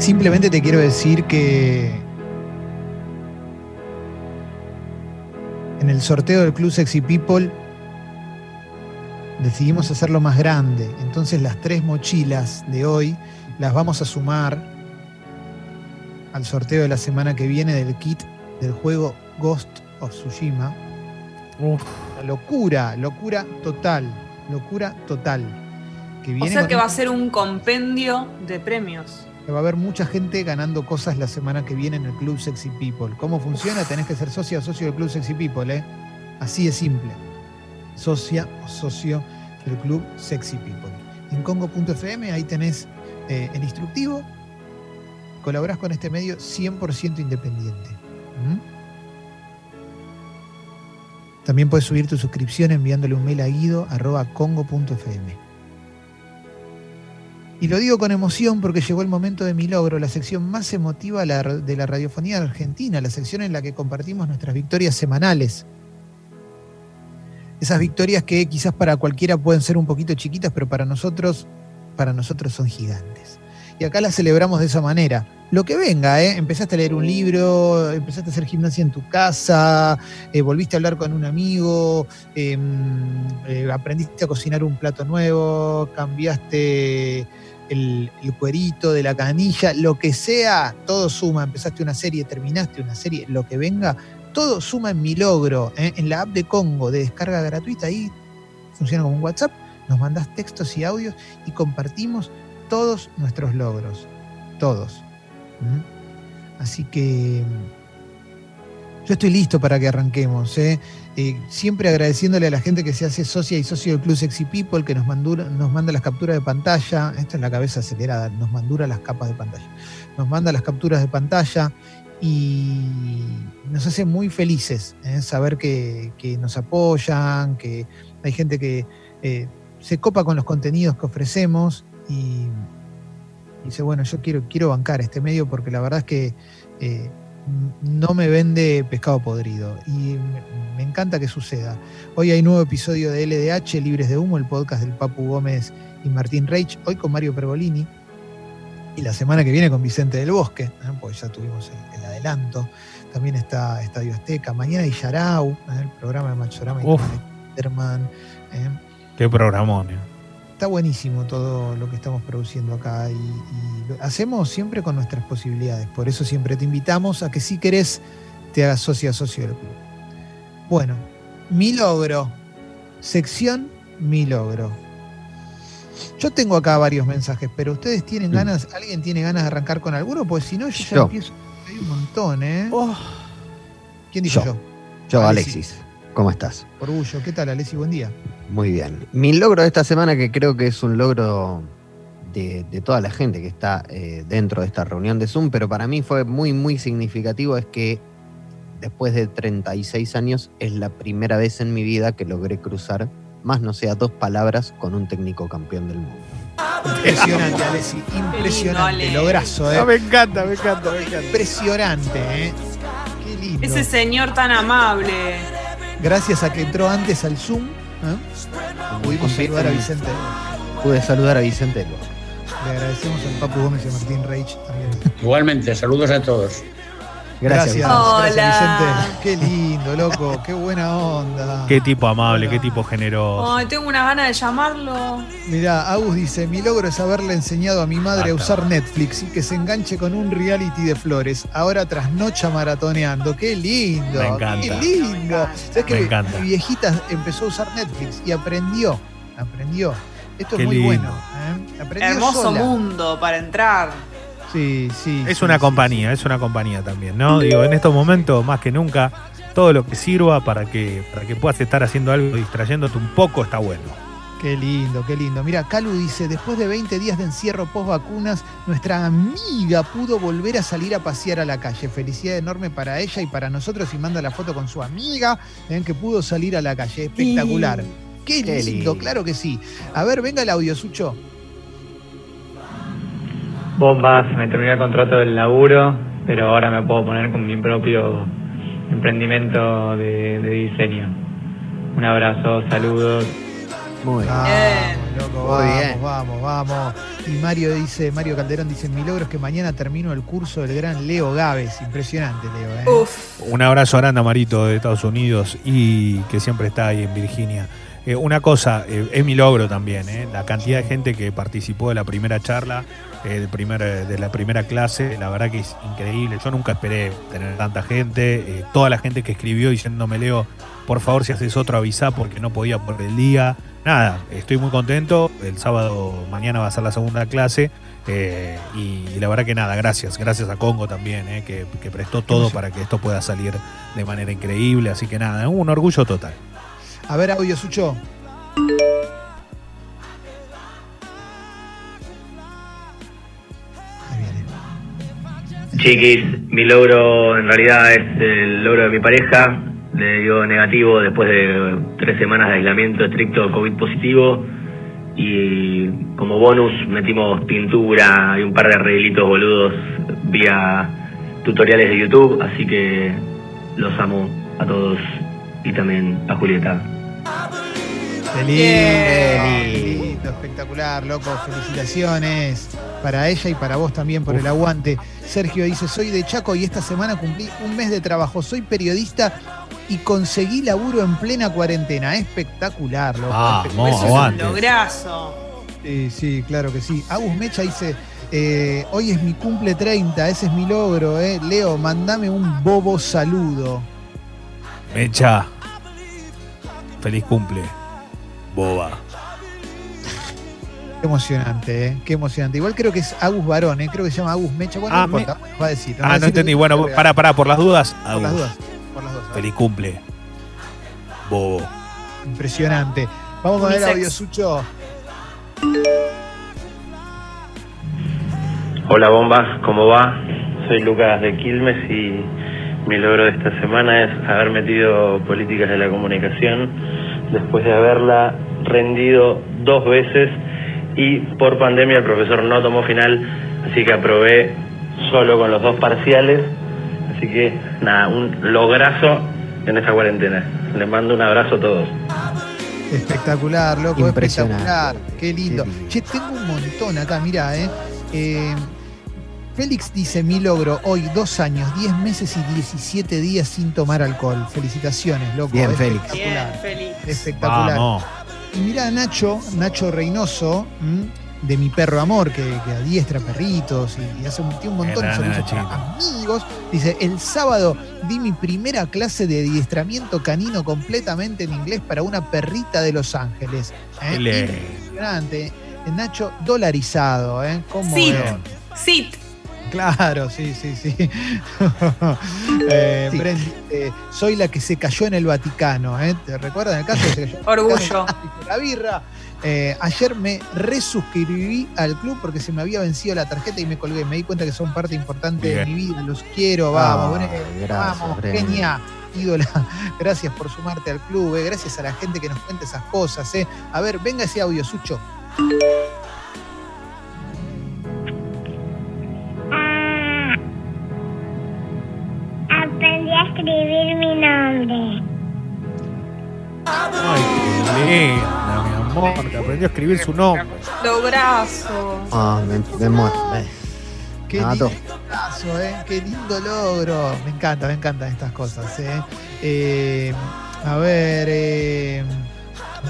Simplemente te quiero decir que en el sorteo del Club Sexy People decidimos hacerlo más grande. Entonces las tres mochilas de hoy las vamos a sumar al sorteo de la semana que viene del kit del juego Ghost of Tsushima. La locura, locura total, locura total. Que viene o sea que va a ser un compendio de premios. Va a haber mucha gente ganando cosas la semana que viene en el Club Sexy People. ¿Cómo funciona? Tenés que ser socia o socio del Club Sexy People, ¿eh? Así de simple. Socia o socio del Club Sexy People. En Congo.fm ahí tenés eh, el instructivo. Colaborás con este medio 100% independiente. También puedes subir tu suscripción enviándole un mail a guido.congo.fm. Y lo digo con emoción porque llegó el momento de mi logro, la sección más emotiva de la radiofonía argentina, la sección en la que compartimos nuestras victorias semanales. Esas victorias que quizás para cualquiera pueden ser un poquito chiquitas, pero para nosotros, para nosotros son gigantes. Y acá las celebramos de esa manera lo que venga, ¿eh? Empezaste a leer un libro, empezaste a hacer gimnasia en tu casa, eh, volviste a hablar con un amigo, em, eh, aprendiste a cocinar un plato nuevo, cambiaste el, cuerito de la canilla, lo que sea, todo suma. Empezaste una serie, terminaste una serie, lo que venga, todo suma en mi logro. ¿eh? En la app de Congo de descarga gratuita, ahí funciona como un WhatsApp, nos mandás textos y audios y compartimos todos nuestros logros. Todos. Así que yo estoy listo para que arranquemos. ¿eh? Eh, siempre agradeciéndole a la gente que se hace socia y socio del Club Sexy People, que nos, manda las capturas de pantalla. Esta es la cabeza acelerada, nos mandura las capas de pantalla. Nos manda las capturas de pantalla y nos hace muy felices ¿eh? saber que, nos apoyan, que hay gente que se copa con los contenidos que ofrecemos y dice, bueno, yo quiero, quiero bancar este medio porque la verdad es que eh, no me vende pescado podrido y me, encanta que suceda. Hoy hay nuevo episodio de LDH, Libres de Humo, el podcast del Papu Gómez y Martín Reich, hoy con Mario Pergolini y la semana que viene con Vicente del Bosque, pues ya tuvimos el, adelanto. También está Estadio Azteca, mañana Yarau, el programa de Machorama y Herman. ¿eh? Qué programón está buenísimo todo lo que estamos produciendo acá y, lo hacemos siempre con nuestras posibilidades. Por eso siempre te invitamos a que si querés te hagas socio a socio del club. Bueno, mi logro. Sección mi logro. Yo tengo acá varios mensajes, pero ustedes tienen ganas, ¿alguien tiene ganas de arrancar con alguno? Pues si no, yo ya empiezo. Hay un montón, ¿eh? Oh. ¿Quién dijo yo? Yo, Alexis. ¿Cómo estás? Orgullo. ¿Qué tal, Alessi? Buen día. Muy bien. Mi logro de esta semana, que creo que es un logro de, toda la gente que está eh, dentro de esta reunión de Zoom, pero para mí fue muy, muy significativo, es que después de 36 años es la primera vez en mi vida que logré cruzar, más no sea dos palabras, con un técnico campeón del mundo. Impresionante, Alessi. Impresionante. Lograzo, ¿eh? me encanta, me encanta, me encanta. Impresionante, ¿eh? Qué lindo. Ese señor tan amable gracias a que entró antes al Zoom, ¿eh? pudimos saludar a Vicente. Pude saludar a Vicente. Le agradecemos al Papu Gómez y a Martín Reich también. Igualmente, saludos a todos. Gracias. Vicente. Qué lindo, loco. Qué buena onda. Qué tipo amable, qué tipo generoso. Ay, tengo una gana de llamarlo. Mirá, Agus dice: Mi logro es haberle enseñado a mi madre a usar Netflix y que se enganche con un reality de flores. Ahora trasnocha maratoneando. Qué lindo. Me encanta. Qué lindo. ¿Sabes que mi viejita empezó a usar Netflix y aprendió. Aprendió. Esto es muy bueno. ¿eh? Hermoso mundo para entrar. Sí, sí. Es una compañía, es una compañía también, ¿no? Digo, en estos momentos, más que nunca, todo lo que sirva para que, para que puedas estar haciendo algo, distrayéndote un poco, está bueno. Qué lindo, qué lindo. Mira, Calu dice, después de 20 días de encierro post vacunas, nuestra amiga pudo volver a salir a pasear a la calle. Felicidad enorme para ella y para nosotros y manda la foto con su amiga, ven que pudo salir a la calle. Espectacular. Qué, lindo, claro que sí. A ver, venga el audio, Sucho bombas, me terminé el contrato del laburo, pero ahora me puedo poner con mi propio emprendimiento de, diseño. Un abrazo, saludos. Muy bien. Vamos, loco, Muy vamos, bien. vamos, vamos. Y Mario dice, Mario Calderón dice, mi logro es que mañana termino el curso del gran Leo Gávez. Impresionante, Leo. ¿eh? Uf. Un abrazo grande a Marito de Estados Unidos y que siempre está ahí en Virginia. Eh, una cosa, eh, es mi logro también, eh, la cantidad de gente que participó de la primera charla, eh, del primer, eh, de la primera clase, la verdad que es increíble. Yo nunca esperé tener tanta gente, eh, toda la gente que escribió diciéndome, Leo, por favor si haces otro avisá porque no podía por el día. Nada, estoy muy contento, el sábado mañana va a ser la segunda clase. eh, y, y la verdad que nada, gracias, gracias a Congo también, eh, que, que prestó todo para que esto pueda salir de manera increíble. Así que nada, un orgullo total. A ver, audio, Sucho. Chiquis, mi logro en realidad es el logro de mi pareja. Le dio negativo después de tres semanas de aislamiento estricto COVID positivo. Y como bonus metimos pintura y un par de arreglitos boludos vía tutoriales de YouTube. Así que los amo a todos y también a Julieta. Qué lindo, qué lindo, espectacular, loco. Felicitaciones para ella y para vos también por el aguante. Sergio dice, soy de Chaco y esta semana cumplí un mes de trabajo. Soy periodista y conseguí laburo en plena cuarentena. Espectacular, loco. Vamos, espectacular. Eso es un. Sí, sí, claro que sí. Agus Mecha dice, eh, hoy es mi cumple 30, ese es mi logro, eh. Leo, mandame un bobo saludo. Mecha, feliz cumple, boba. Qué emocionante, eh. Qué emocionante. Igual creo que es Agus Varón, eh. Creo que se llama Agus Mecha. Bueno, Ah, no importa, va a decir. Ah, no entendí. Bueno, pará, pará, por las dudas. Por las dudas. Por las dudas. Feliz cumple, bobo. Impresionante. Vamos a ver audio, Sucho. Hola bombas, ¿cómo va? Soy Lucas de Quilmes y mi logro de esta semana es haber metido políticas de la comunicación después de haberla rendido dos veces y por pandemia el profesor no tomó final, así que aprobé solo con los dos parciales, así que nada, un lograzo en esta cuarentena. Les mando un abrazo a todos. Espectacular, loco, espectacular. Qué lindo. Lindo. Che, tengo un montón acá, mirá, eh. Eh, Félix dice, mi logro, hoy dos años, 10 meses y 17 días sin tomar alcohol. Felicitaciones, loco. Bien, Félix. Bien, Espectacular. feliz. Espectacular. Vamos. Y mirá, Nacho, Nacho Reynoso, ¿m? de mi perro amor, que, que adiestra perritos y, y hace un, tiene un montón de servicios para amigos. Dice, el sábado di mi primera clase de adiestramiento canino completamente en inglés para una perrita de Los Ángeles. ¿eh? Impresionante. Nacho dolarizado, ¿eh? ¿Cómo? Sit. Claro, sí, sí, sí. eh, Sí. Dice, soy la que se cayó en el Vaticano. ¿eh? ¿Te recuerdan el caso? que se cayó en el Orgullo. La birra. Eh, ayer me resuscribí al club porque se me había vencido la tarjeta y me colgué. Me di cuenta que son parte importante de mi vida. Los quiero, vamos, Ah, gracias, vamos, genia. Ídola, gracias por sumarte al club, eh. gracias a la gente que nos cuenta esas cosas. Eh. A ver, venga ese audio, Sucho. Aprendió a escribir su nombre. Lograzo. Ah, me, me muero. Eh, Qué lindo caso, ¿eh? Qué lindo logro. Me encanta, me encantan estas cosas, ¿eh? Eh, a ver, eh,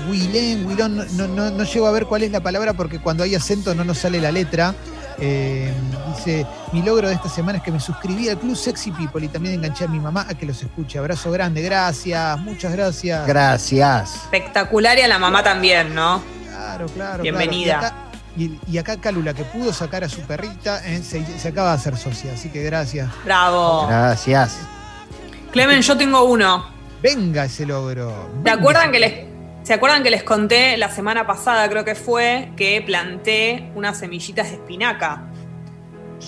Willén, Willón, no, no, no- no llego a ver cuál es la palabra porque cuando hay acento no nos sale la letra. Eh, dice, mi logro de esta semana es que me suscribí al Club Sexy People y también enganché a mi mamá a que los escuche. Abrazo grande, gracias, muchas gracias. Gracias. Espectacular y a la mamá también, ¿no? Claro, claro. Bienvenida. claro. Y acá, y, y acá Cálula, que pudo sacar a su perrita, eh, se, se acaba de hacer socia, así que gracias. Bravo. Gracias. Clemen, yo tengo uno. Venga ese logro. ¿Se Venga acuerdan que les ¿Se acuerdan que les conté la semana pasada, creo que fue, que planté unas semillitas de espinaca?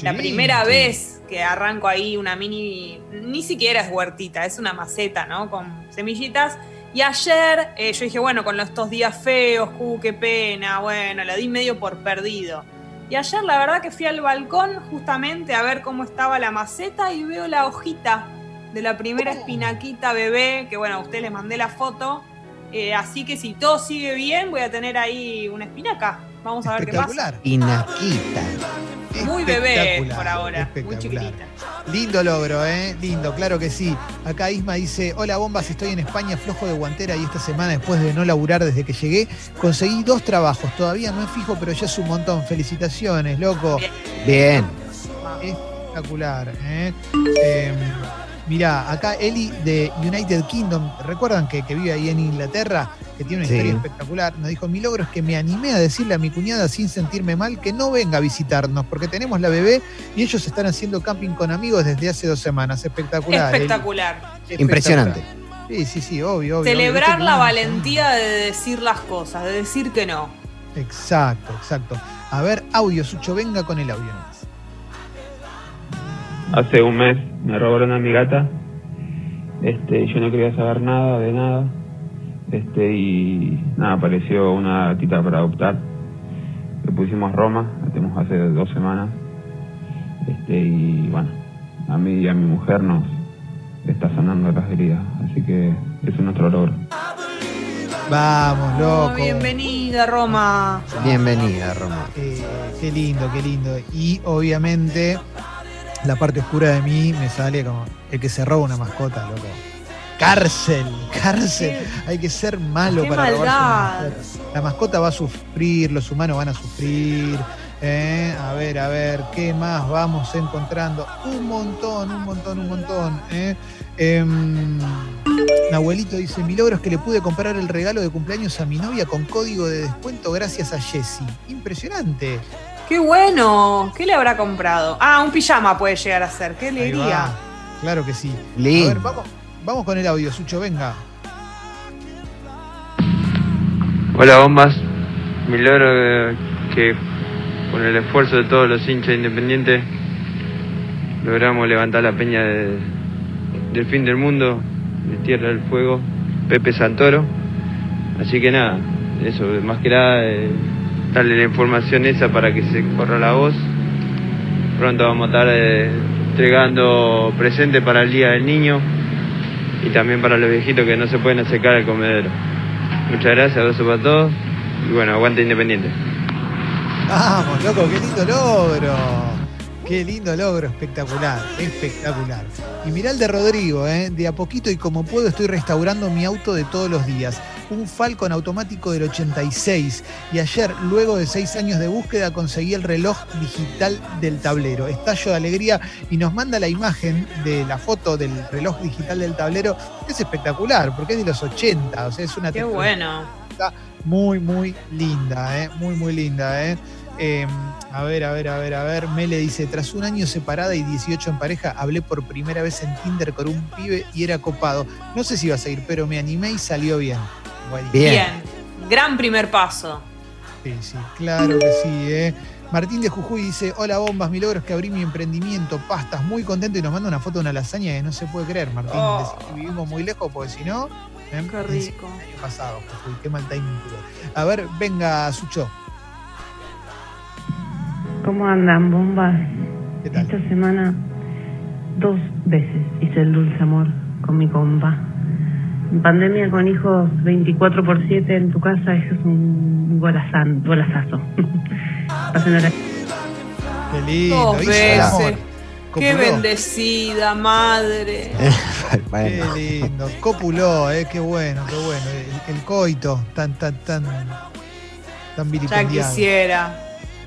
La primera sí. vez que arranco ahí una mini, ni siquiera es huertita, es una maceta, ¿no? Con semillitas. Y ayer eh, yo dije, bueno, con estos días feos, uh, qué pena, bueno, la di medio por perdido. Y ayer la verdad que fui al balcón justamente a ver cómo estaba la maceta y veo la hojita de la primera espinaquita bebé, que bueno, a ustedes les mandé la foto. Eh, así que si todo sigue bien, voy a tener ahí una espinaca. Vamos a ver qué pasa. Espectacular. Inaquita. Muy bebé por ahora, muy espectacular. chiquitita. Lindo logro, ¿eh? Lindo, claro que sí. Acá Isma dice, hola bombas, estoy en España flojo de guantera y esta semana después de no laburar desde que llegué, conseguí dos trabajos. Todavía no es fijo, pero ya es un montón. Felicitaciones, loco. Bien. Espectacular, ¿eh? Eh, mirá, acá Eli de United Kingdom, ¿recuerdan que, que vive ahí en Inglaterra? Que tiene una Sí. historia espectacular. Nos dijo, mi logro es que me animé a decirle a mi cuñada sin sentirme mal que no venga a visitarnos, porque tenemos la bebé y ellos están haciendo camping con amigos desde hace dos semanas. Espectacular. Eli. Espectacular. Espectacular. Impresionante. Sí, sí, sí, obvio, obvio. Celebrar obvio. la valentía de decir las cosas, de decir que no. Exacto, exacto. A ver, audio, Sucho, venga con el audio. Hace un mes me robaron a mi gata. Este, yo no quería saber nada de nada. Este, y nada, apareció una gatita para adoptar. Le pusimos Roma, la tenemos hace dos semanas. Este, y bueno, a mí y a mi mujer nos está sanando las heridas. Así que es nuestro logro. Vamos, Oh, loco. bienvenida, Roma. Bienvenida, Roma. Eh, qué lindo, qué lindo. Y obviamente la parte oscura de mí me sale como el que se roba una mascota, loco. Cárcel, cárcel. Hay que ser malo para robarse una mascota. La mascota va a sufrir, los humanos van a sufrir. ¿eh? A ver, a ver, ¿qué más vamos encontrando? Un montón, un montón, un montón. ¿eh? Em, mi abuelito dice, mi logro es que le pude comprar el regalo de cumpleaños a mi novia con código de descuento gracias a Jessie. Impresionante. Qué bueno. ¿Qué le habrá comprado? Ah, un pijama puede llegar a ser. Qué va. Claro que sí. A Lindo. ver, vamos, vamos con el audio, Sucho, venga. Hola bombas, mi logro eh, que con el esfuerzo de todos los hinchas independientes logramos levantar la peña de- del fin del mundo, de Tierra del Fuego, Pepe Santoro. Así que nada, eso, más que nada, eh, darle la información esa para que se corra la voz. Pronto vamos a estar eh, entregando presentes para el Día del Niño y también para los viejitos que no se pueden acercar al comedero. Muchas gracias, abrazo para todos y bueno, aguante Independiente. Vamos, loco, qué lindo logro. Qué lindo logro, espectacular, espectacular. Y mirá el de Rodrigo, ¿eh? de a poquito y como puedo estoy restaurando mi auto de todos los días. Un Falcon automático del 86. Y ayer, luego de seis años de búsqueda, conseguí el reloj digital del tablero. Estallo de alegría y nos manda la imagen de la foto del reloj digital del tablero. Es espectacular, porque es de los 80, o sea, es una Qué bueno. muy, muy linda, ¿eh? Muy, muy linda, ¿eh? Eh, a ver, a ver, a ver, a ver. Mele dice, tras un año separada y 18 en pareja, hablé por primera vez en Tinder con un pibe y era copado. No sé si iba a seguir, pero me animé y salió bien. Bien. Bien. Gran primer paso. Sí, sí, claro que sí, ¿eh? Martín de Jujuy dice, hola bombas, mi logro es que abrí mi emprendimiento, pastas, muy contento y nos manda una foto de una lasaña que no se puede creer, Martín. Oh. Que vivimos muy lejos porque si no... ¿eh? Qué rico. El año pasado, Jujuy, qué mal timing tuve. A ver, venga, Sucho. ¿Cómo andan, bombas? ¿Qué tal? Esta semana dos veces hice el dulce amor con mi compa. En pandemia con hijos 24 por 7 en tu casa, eso es un golazán, golazazo. Pásenla. Qué lindo. Dos veces. Qué bendecida, madre. Qué lindo. Copuló, eh, qué bueno, qué bueno. El, el coito, tan, tan, tan, tan Ya quisiera.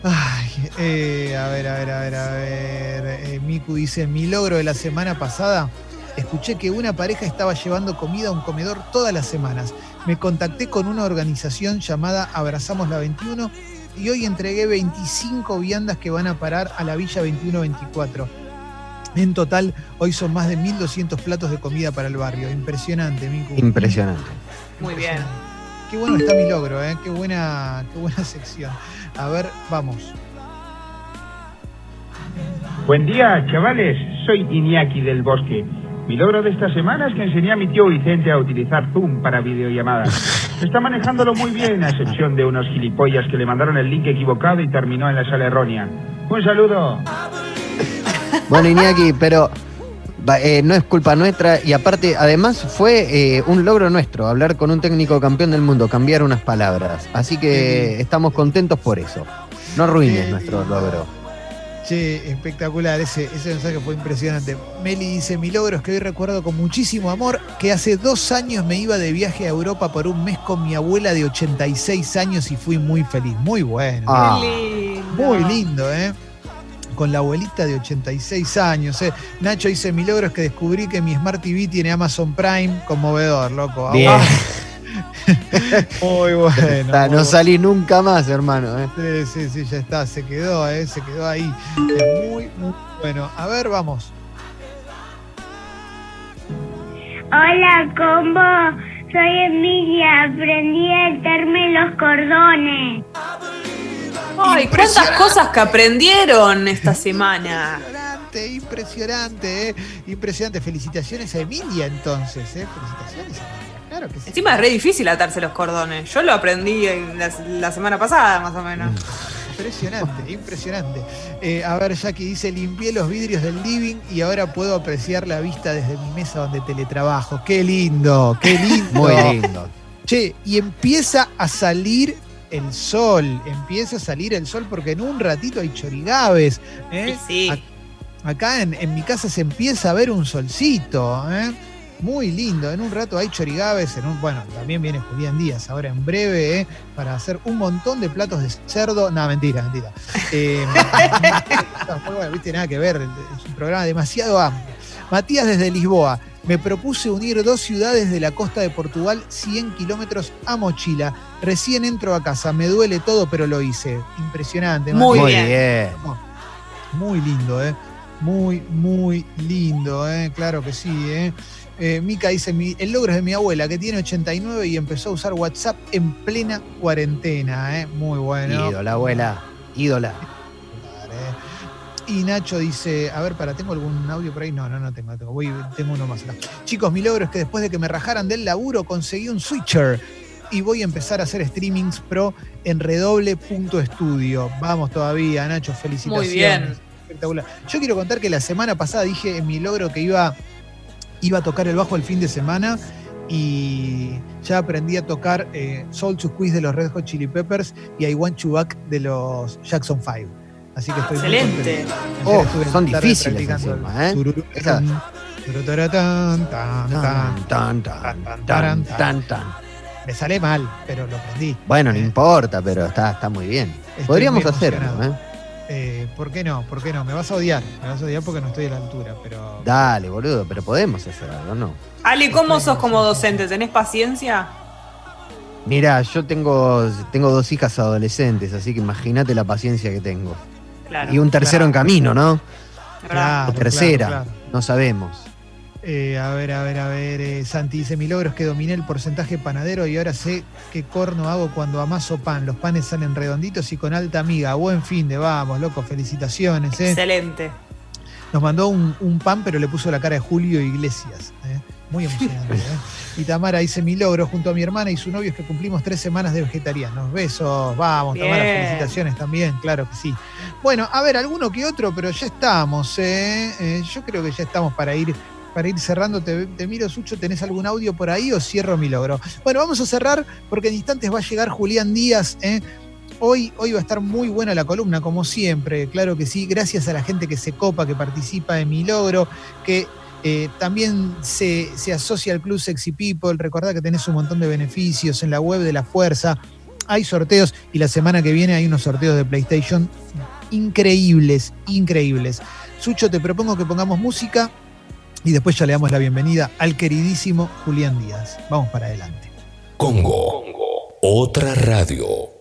Ay, eh, a ver, a ver, a ver, a ver. Eh, Miku dice, mi logro de la semana pasada, escuché que una pareja estaba llevando comida a un comedor todas las semanas. Me contacté con una organización llamada Abrazamos la 21 y hoy entregué 25 viandas que van a parar a la Villa 2124. En total, hoy son más de 1.200 platos de comida para el barrio. Impresionante, Miku. impresionante. Muy bien. Qué bueno está mi logro, ¿eh? Qué buena, qué buena sección. A ver, vamos. Buen día, chavales. Soy Iñaki del Bosque. Mi logro de esta semana es que enseñé a mi tío Vicente a utilizar Zoom para videollamadas. Está manejándolo muy bien, a excepción de unos gilipollas que le mandaron el link equivocado y terminó en la sala errónea. Un saludo. Bueno, Iñaki, pero eh, no es culpa nuestra y aparte, además fue eh, un logro nuestro hablar con un técnico campeón del mundo, cambiar unas palabras. Así que estamos contentos por eso. No arruines nuestro logro. Che, espectacular, ese, ese mensaje fue impresionante. Meli dice, mi logro es que hoy recuerdo con muchísimo amor que hace dos años me iba de viaje a Europa por un mes con mi abuela de 86 años y fui muy feliz. Muy bueno. Ah. Lindo. Muy lindo, ¿eh? Con la abuelita de 86 años. ¿eh? Nacho dice, mi logro es que descubrí que mi Smart TV tiene Amazon Prime. Conmovedor, loco. Bien. Ah, Muy bueno. Está, muy no salí nunca más, hermano. ¿eh? Sí, sí, sí, ya está, se quedó, ¿eh? se quedó ahí. Es muy, muy bueno. A ver, vamos. Hola, combo. Soy Emilia. Aprendí a atarme los cordones. Ay, cuántas cosas que aprendieron esta semana. Impresionante, impresionante, ¿eh? Impresionante. Felicitaciones a Emilia, entonces, ¿eh? Felicitaciones a Emilia, claro que sí. Encima es re difícil atarse los cordones. Yo lo aprendí en la, la semana pasada, más o menos. Impresionante, impresionante. Eh, a ver, Jackie dice, limpié los vidrios del living y ahora puedo apreciar la vista desde mi mesa donde teletrabajo. Qué lindo, qué lindo. Muy lindo. Che, y empieza a salir el sol, empieza a salir el sol porque en un ratito hay chorigaves. ¿eh? Sí. A- Acá en, en mi casa se empieza a ver un solcito, ¿eh? Muy lindo. En un rato hay chorigaves, en un, bueno, también viene Julián Díaz ahora en breve ¿eh? para hacer un montón de platos de cerdo. No, mentira, mentira. Eh, bueno, viste, nada que ver, es un programa demasiado amplio. Matías desde Lisboa. Me propuse unir dos ciudades de la costa de Portugal, 100 kilómetros a mochila. Recién entro a casa, me duele todo, pero lo hice. Impresionante. Muy Matías. Muy bien. Muy lindo, ¿eh? Muy, muy lindo, ¿eh? Claro que sí, ¿eh? Eh, Mica dice, "Mi- el logro es de mi abuela, que tiene 89 y empezó a usar WhatsApp en plena cuarentena, ¿eh? Muy bueno. Ídola, abuela. Ídola. Y Nacho dice, a ver, para, ¿tengo algún audio por ahí? No, no, no tengo, tengo. Voy, tengo uno más acá. Chicos, mi logro es que después de que me rajaran del laburo, conseguí un switcher y voy a empezar a hacer streamings pro en redoble.studio. Vamos todavía, Nacho, felicitaciones. Muy bien. Espectacular. Yo quiero contar que la semana pasada dije en mi logro que iba, iba a tocar el bajo el fin de semana y ya aprendí a tocar eh, Soul to Quiz de los Red Hot Chili Peppers y I Want You Back de los Jackson 5. Así que estoy muy Excelente. Ayer Oh, estuve en son difíciles encima, ¿eh? Esa-. Me sale mal, pero lo aprendí. Bueno, no importa, pero está, está muy bien. Estoy Podríamos muy hacerlo. ¿eh? ¿Por qué no? ¿Por qué no? Me vas a odiar. Me vas a odiar porque no estoy a la altura, pero. Dale, boludo, pero podemos hacer algo, ¿no? Ali, ¿cómo sos como docente? ¿Tenés paciencia? Mira, yo tengo, tengo dos hijas adolescentes, así que imagínate la paciencia que tengo. Claro. Y un tercero en camino, ¿no? Claro, O tercera, claro, claro. no sabemos. Eh, a ver, a ver, a ver. eh, Santi dice: Mi logro es que dominé el porcentaje panadero y ahora sé qué corno hago cuando amaso pan. Los panes salen redonditos y con alta miga. Buen fin de vamos, loco. Felicitaciones. eh. Excelente. Nos mandó un, un pan, pero le puso la cara de Julio Iglesias. ¿eh? Muy emocionante. ¿eh? Y Tamara dice: Mi logro junto a mi hermana y su novio es que cumplimos tres semanas de vegetarianos. Besos, vamos, Tamara, Bien. felicitaciones también, claro que sí. Bueno, a ver, alguno que otro, pero ya estamos. ¿eh? Eh, yo creo que ya estamos para ir. Para ir cerrando, te, miro, Sucho, ¿tenés algún audio por ahí o cierro mi logro? Bueno, vamos a cerrar porque en instantes va a llegar Julián Díaz. ¿eh? Hoy, hoy va a estar muy buena la columna, como siempre, claro que sí, gracias a la gente que se copa, que participa en mi logro, que eh, también se, se asocia al Club Sexy People. Recordá que tenés un montón de beneficios en la web de la Fuerza. Hay sorteos y la semana que viene hay unos sorteos de PlayStation increíbles, increíbles. Sucho, te propongo que pongamos música y después ya le damos la bienvenida al queridísimo Julián Díaz. Vamos para adelante. Congo. Otra radio.